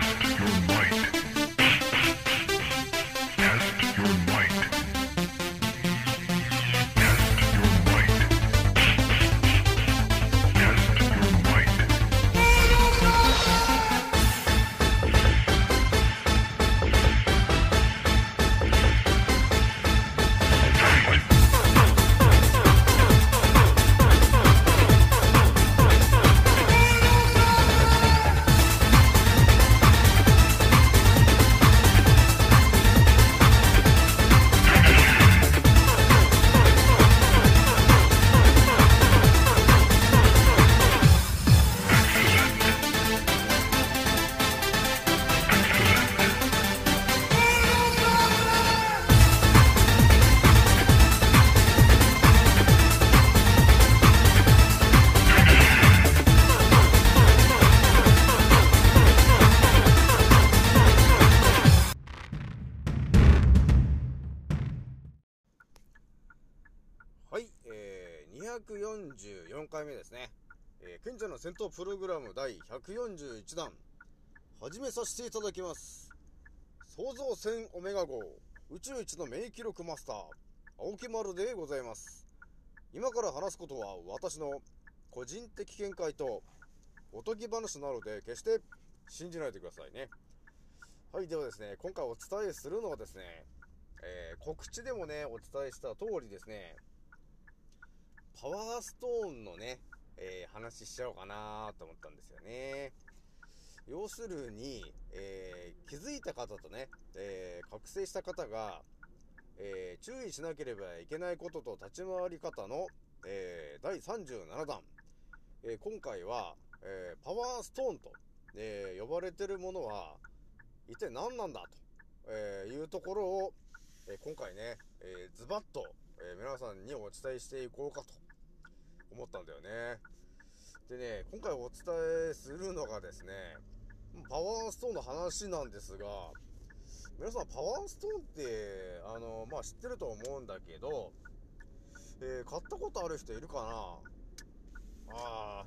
Test your might. 回目ですね。えー、賢者の戦闘プログラム第141弾、始めさせていただきます。創造船オメガ号、宇宙一の免疫力マスター、青木丸でございます。今から話すことは私の個人的見解とおとぎ話なので決して信じないでくださいね。はい、ではですね、今回お伝えするのはですね、えー告知でもね、お伝えした通りですね、パワーストーンのね、えー話しちゃおうかなと思ったんですよね。要するに、えー気づいた方とね、えー覚醒した方が、えー注意しなければいけないことと立ち回り方の、えー第37弾。えー今回は、えーパワーストーンと、えー呼ばれてるものは、一体何なんだと、えーいうところを、えー今回ね、えーズバッと、えー皆さんにお伝えしていこうかと思ったんだよね。でね、今回お伝えするのがですね、パワーストーンの話なんですが、皆さんパワーストーンって、あの、まあ、知ってると思うんだけど、えー買ったことある人いるかな？あ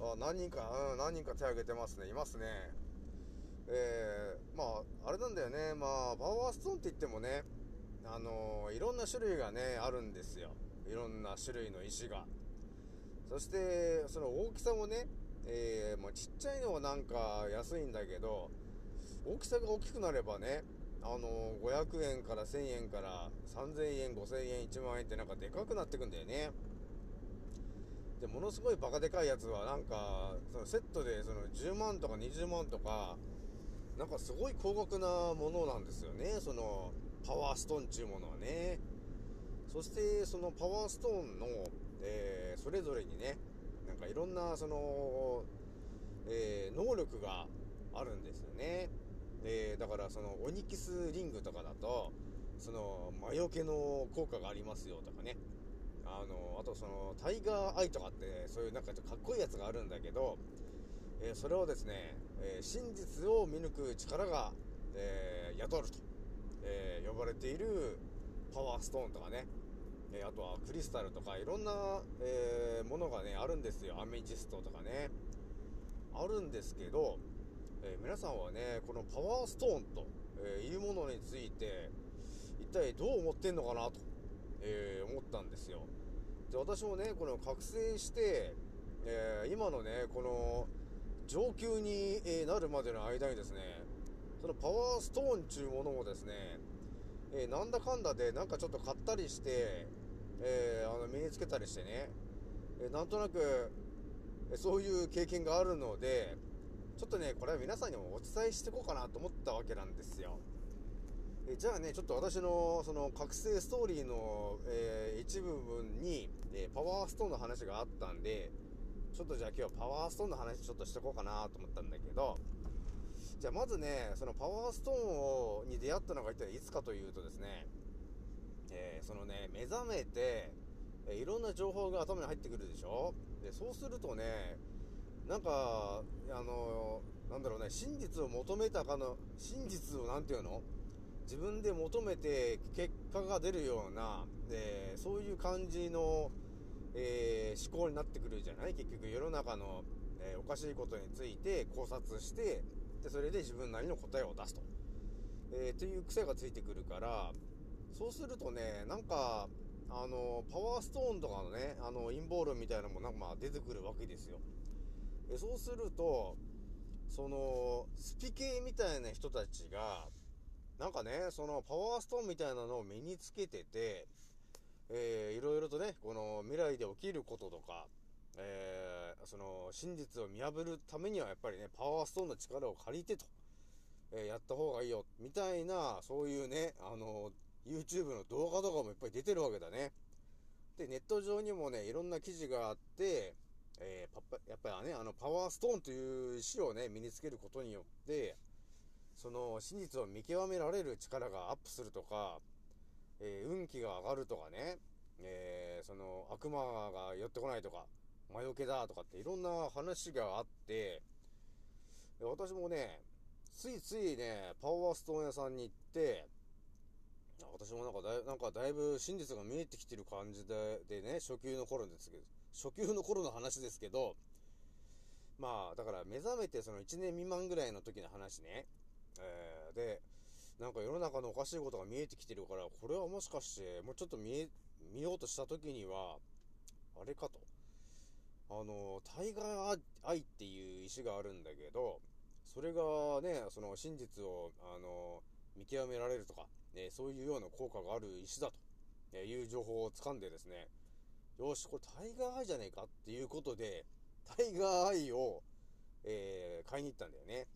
ーあ、何人か、うん、何人か手挙げてますね。いますね。えー、まあ、あれなんだよね。まあ、パワーストーンって言ってもね、あのいろんな種類がね、あるんですよ。いろんな種類の石が。そして、その大きさもね、えー、まあ、ちっちゃいのはなんか安いんだけど、大きさが大きくなればね、あの500円から1000円から3000円、5000円、1万円ってなんかでかくなってくんだよね。で、ものすごいバカでかいやつはなんか、そのセットでその10万とか20万とか、なんかすごい高額なものなんですよね。そのパワーストーンっていうものはね。そしてそのパワーストーンの、えーそれぞれにね、なんかいろんなその、えー能力があるんですよね。で、だからそのオニキスリングとかだと、その魔除けの効果がありますよとかね。あの、あとそのタイガーアイとかってそういうなんかちょっとかっこいいやつがあるんだけど、えーそれをですね、え真実を見抜く力が、えー宿ると、え呼ばれているパワーストーンとかね、えあとはクリスタルとかいろんな、えーものがね、あるんですよ。アメジストとかね。あるんですけど、えー皆さんはね、このパワーストーンと、えーいうものについて、一体どう思ってんのかなと、え思ったんですよ。で、私もね、この覚醒して、え今のね、この上級になるまでの間にですね、そのパワーストーンっていうものをですね、えーなんだかんだでなんかちょっと買ったりして、えーあの身につけたりしてね、えなんとなく、えそういう経験があるので、ちょっとね、これは皆さんにもお伝えしていこうかなと思ったわけなんですよ。えじゃあね、ちょっと私のその覚醒ストーリーの、えー一部分に、えパワーストーンの話があったんで、ちょっとじゃあ今日はパワーストーンの話ちょっとしてこうかなと思ったんだけど、じゃあまずね、そのパワーストーンをに出会ったのが一体いつかというとですね、えーそのね、目覚めて、えーいろんな情報が頭に入ってくるでしょ？で、そうするとね、なんか、あの、なんだろうね、真実を求めたかの、真実をなんていうの？自分で求めて結果が出るような、えーそういう感じの、えー思考になってくるじゃない？結局世の中の、えーおかしいことについて考察して、でそれで自分なりの答えを出すと、えー、という癖がついてくるからそうするとねなんかあのパワーストーンとかのねあの陰謀論みたいなのもなんかまあ出てくるわけですよ、えそうするとそのスピ系みたいな人たちがなんかねそのパワーストーンみたいなのを身につけててえー、いろいろとね、この未来で起きることとか、えー、その真実を見破るためにはやっぱりね、パワーストーンの力を借りてと、えー、やった方がいいよ、みたいな、そういうね、あの、YouTube の動画とかもいっぱい出てるわけだね。で、ネット上にもね、いろんな記事があって、えー、パやっぱりね、あの、パワーストーンという石をね、身につけることによって、その真実を見極められる力がアップするとか、えー、運気が上がるとかね、えー、その悪魔が寄ってこないとか、魔除けだとかっていろんな話があって、私もね、ついついね、パワーストーン屋さんに行って、私もなんかだいなんかだいぶ真実が見えてきてる感じででね、初級の頃ですけど、初級の頃の話ですけど、まあ、だから目覚めてその1年未満ぐらいの時の話ね。えー、で、なんか世の中のおかしいことが見えてきてるから、これはもしかして、もうちょっと見え、見ようとした時には、あれかと。あの、タイガーアイっていう石があるんだけど、それがね、その真実を、あの、見極められるとか、ね、そういうような効果がある石だという情報を掴んでですね、よし、これタイガーアイじゃねえかっていうことで、タイガーアイを、えー、買いに行ったんだよね。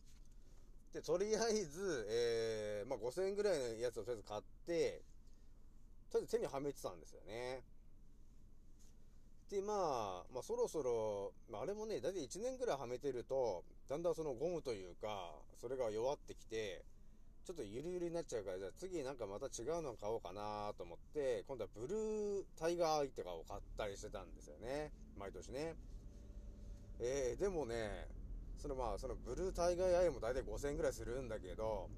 で、とりあえず、えー、まあ、5000円ぐらいのやつをとりあえず買って、とりあえず手にはめてたんですよね。で、まあ、まあ、そろそろ、まあ、あれもね、だいたい1年ぐらいはめてると、だんだんそのゴムというか、それが弱ってきて、ちょっとゆるゆるになっちゃうから、じゃあ次なんかまた違うの買おうかなと思って、今度はブルータイガーアイとかを買ったりしてたんですよね。毎年ね。えー、でもね、そのまあ、そのブルータイガーアイも大体5000円ぐらいするんだけど、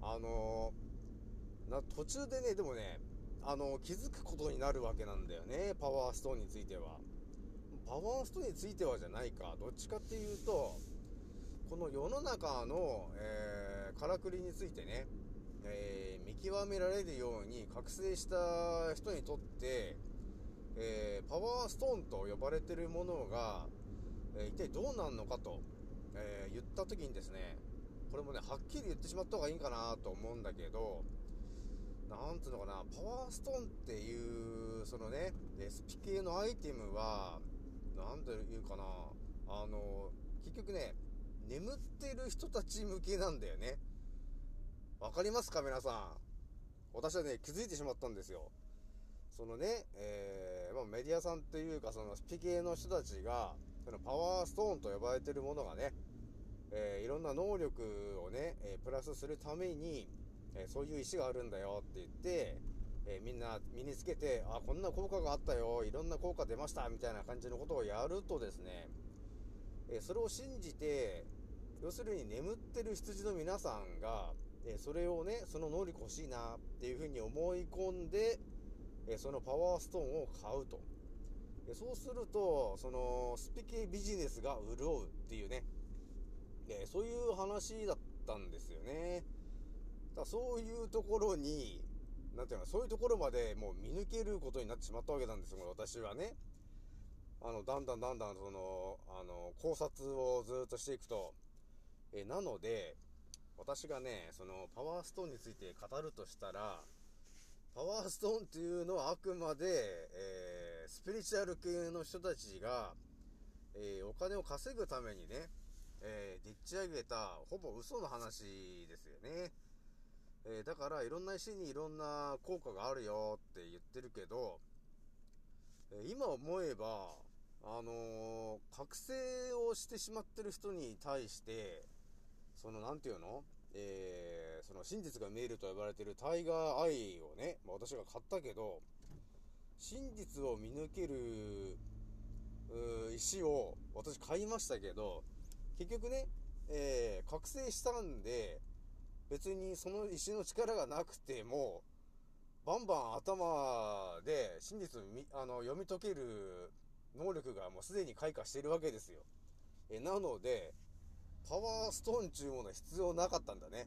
あのー、な、途中でね、でもね、あの、気づくことになるわけなんだよね、パワーストーンについては。パワーストーンについてはじゃないか。どっちかっていうと、この世の中の、えー、からくりについてね、えー、見極められるように覚醒した人にとって、えー、パワーストーンと呼ばれてるものが、え一体どうなんのかと、え言った時にですね、これもね、はっきり言ってしまった方がいいんかなと思うんだけど、なんつうのかな、パワーストーンっていう、そのね、SP 系のアイテムは、なんていうかな、あの、結局ね、眠ってる人たち向けなんだよね。わかりますか皆さん。私はね、気づいてしまったんですよ。そのね、えー、まあ、メディアさんっていうか、そのスピ系の人たちが、そのパワーストーンと呼ばれてるものがね、えー、いろんな能力をね、えー、プラスするために、え、そういう石があるんだよって言って、えみんな身につけて、あ、こんな効果があったよ、いろんな効果出ました、みたいな感じのことをやるとですね、えそれを信じて、要するに眠ってる羊の皆さんが、えそれをね、その能力欲しいなっていうふうに思い込んで、えそのパワーストーンを買うと。えそうすると、その、スピ系ビジネスが潤うっていうね、えそういう話だったんですよね。だそういうところに、なんていうの、そういうところまでもう見抜けることになってしまったわけなんですよ、私はね。あの、だんだんだんだん、その、あの、考察をずっとしていくと、えなので、私がね、その、パワーストーンについて語るとしたら、パワーストーンっていうのはあくまで、えー、スピリチュアル系の人たちが、えー、お金を稼ぐためにね、えー、でっち上げた、ほぼ嘘の話ですよね。えだから、いろんな石にいろんな効果があるよって言ってるけど、え今思えば、あの覚醒をしてしまってる人に対して、その、なんていうの？えー、その真実が見えると呼ばれてるタイガーアイをね、まあ、私が買ったけど、真実を見抜ける、石を私買いましたけど、結局ね、えー、覚醒したんで、別にその石の力がなくても、バンバン頭で真実をあの読み解ける能力がもうすでに開花しているわけですよ。えなので、パワーストーンちゅうものは必要なかったんだね。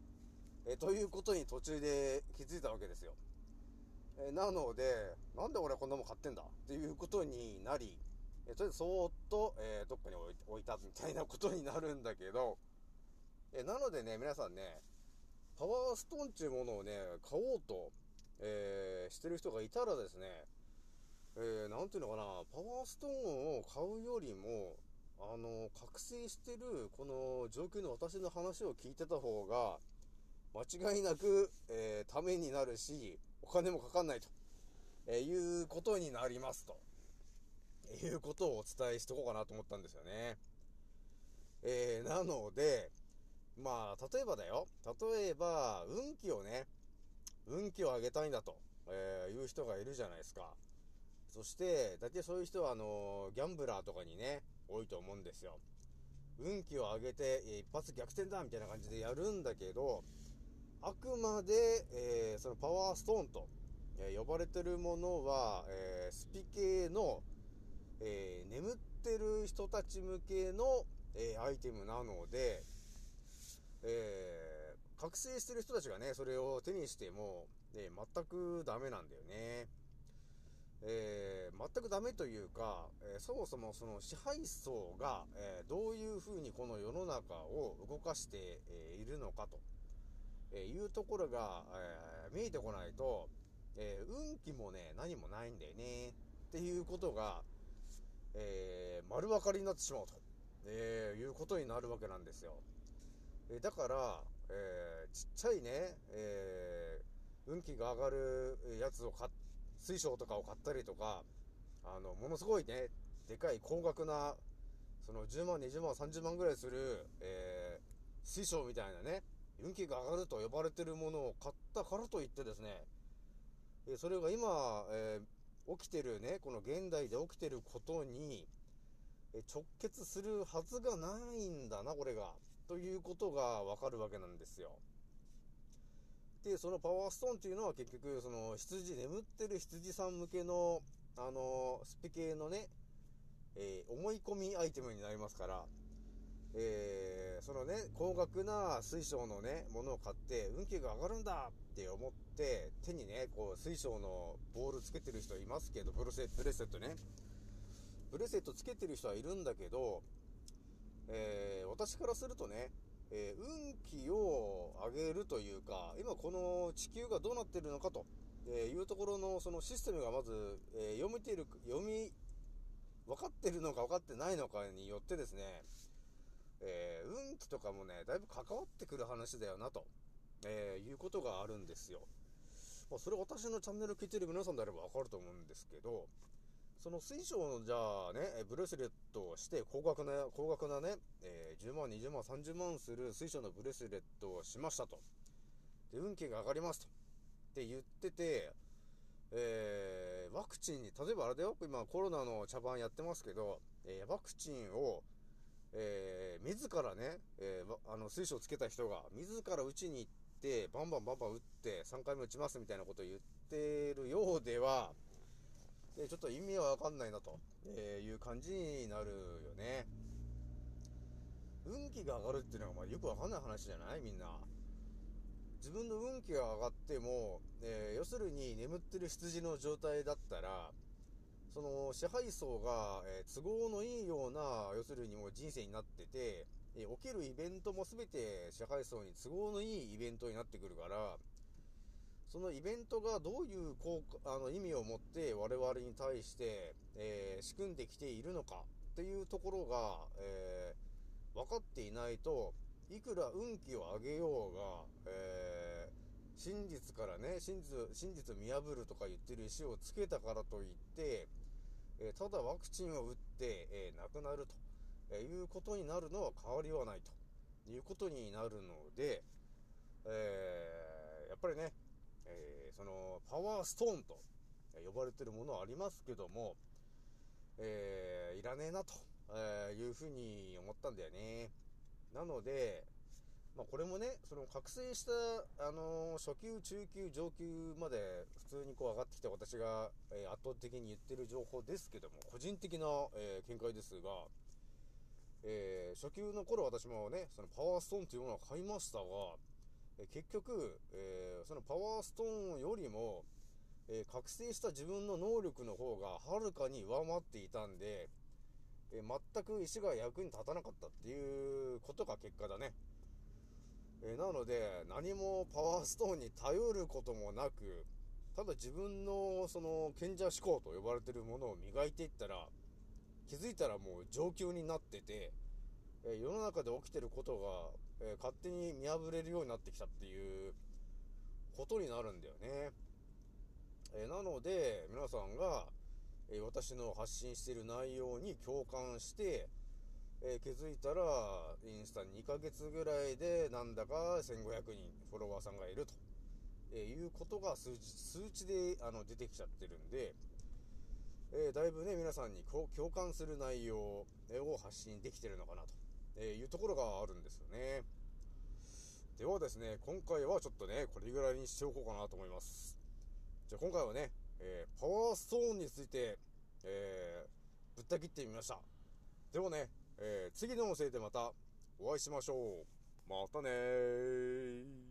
えということに途中で気づいたわけですよ。えなので、なんで俺こんなもん買ってんだ？っていうことになり、えとりあえずそーっと、えーどっかに置いたみたいなことになるんだけど、えなのでね、皆さんね、パワーストーンっていうものをね、買おうと、えーしてる人がいたらですね、えーなんていうのかな、パワーストーンを買うよりも、あの、覚醒してる、この上級の私の話を聞いてた方が、間違いなく、えーためになるし、お金もかかんないと、えーいうことになりますと、いうことをお伝えしておこうかなと思ったんですよね。えーなので、まあ、例えばだよ。例えば、運気をね、運気を上げたいんだと、えーいう人がいるじゃないですか。そして、大体そういう人は、あのギャンブラーとかにね、多いと思うんですよ。運気を上げて、えー一発逆転だみたいな感じでやるんだけど、あくまで、えーそのパワーストーンと、え呼ばれてるものは、えスピ系の、え眠ってる人たち向けの、えアイテムなので、えー覚醒してる人たちがね、それを手にしても、えー全くダメなんだよね。えー全くダメというか、えーそもそもその支配層が、えーどういうふうにこの世の中を動かして、えいるのかと、えいうところが、え見えてこないと、え運気もね、何もないんだよね。っていうことが、え丸分かりになってしまうと、えいうことになるわけなんですよ。えだから、えーちっちゃいね、えー運気が上がるやつを買っ水晶とかを買ったりとか、あの、ものすごいね、でかい高額な、その10万、20万、30万ぐらいする、えー水晶みたいなね、運気が上がると呼ばれてるものを買ったからといってですね、えそれが今、え起きてるね、この現代で起きてることに、え直結するはずがないんだな、これが。ということがわかるわけなんですよ。で、そのパワーストーンっていうのは結局、その羊、眠ってる羊さん向けの、あのスピ系のね、えー思い込みアイテムになりますから、えーそのね、高額な水晶のね、ものを買って、運気が上がるんだって思って、手にね、こう、水晶のボールつけてる人いますけど、ブレセブレスレットね。ブレスレットつけてる人はいるんだけど、私からするとね、えー運気を上げるというか、今この地球がどうなってるのかと、えいうところのそのシステムがまず、えー読めている、読み、分かってるのか分かってないのかによってですね、えー運気とかもね、だいぶ関わってくる話だよなと、えいうことがあるんですよ。まあ、それ私のチャンネル聞いてる皆さんであれば分かると思うんですけど、その水晶のじゃあね、ブレスレットをして高額な、高額なね、え万、20万、30万する水晶のブレスレットをしましたと。で、運気が上がりますと。って言ってて、えーワクチンに、例えばあれだよ、今コロナの茶番やってますけど、えーワクチンを、えー自らね、えーあの水晶つけた人が、自ら打ちに行って、バンバンバンバン打って、3回目打ちますみたいなことを言ってるようでは、でちょっと意味はわかんないなと、えーいう感じになるよね。運気が上がるっていうのはまあよくわかんない話じゃない？みんな。自分の運気が上がっても、えー要するに眠ってる羊の状態だったら、その支配層が、えー都合のいいような、要するにもう人生になってて、えー起きるイベントも全て支配層に都合のいいイベントになってくるから、そのイベントがどういう効果あの意味を持って我々に対して、え仕組んできているのかっていうところが、えー分かっていないと、いくら運気を上げようが、えー真実からね、真実、真実を見破るとか言ってる石をつけたからといって、えーただワクチンを打って、えー亡くなると、えいうことになるのは変わりはないということになるので、えーやっぱりね、えーそのパワーストーンと呼ばれてるものはありますけども、えーいらねえなと、えーいうふうに思ったんだよね。なので、まあ、これもね、その覚醒した、あのー初級、中級、上級まで普通にこう上がってきた私が、えー圧倒的に言ってる情報ですけども、個人的な、えー見解ですが、え初級の頃私もね、そのパワーストーンというものを買いましたが、え結局、えそのパワーストーンよりも、え覚醒した自分の能力の方がはるかに上回っていたんで、えー全く石が役に立たなかったっていうことが結果だね。えーなので、何もパワーストーンに頼ることもなく、ただ自分のその賢者思考と呼ばれてるものを磨いていったら、気づいたらもう上級になってて、えー世の中で起きてることが、えー勝手に見破れるようになってきたっていうことになるんだよね。えーなので、皆さんが、え私の発信している内容に共感して、え気づいたら、インスタ2ヶ月ぐらいで、なんだか1500人フォロワーさんがいると、えいうことが数字、数値であの出てきちゃってるんで、えだいぶね、皆さんに共感する内容を発信できてるのかなと、えいうところがあるんですよね。ではですね、今回はちょっとね、これぐらいにしておこうかなと思います。じゃあ今回はね、えーパワーストーンについて、えーぶった切ってみました。ではね、えー次の音声でまたお会いしましょう。またねー。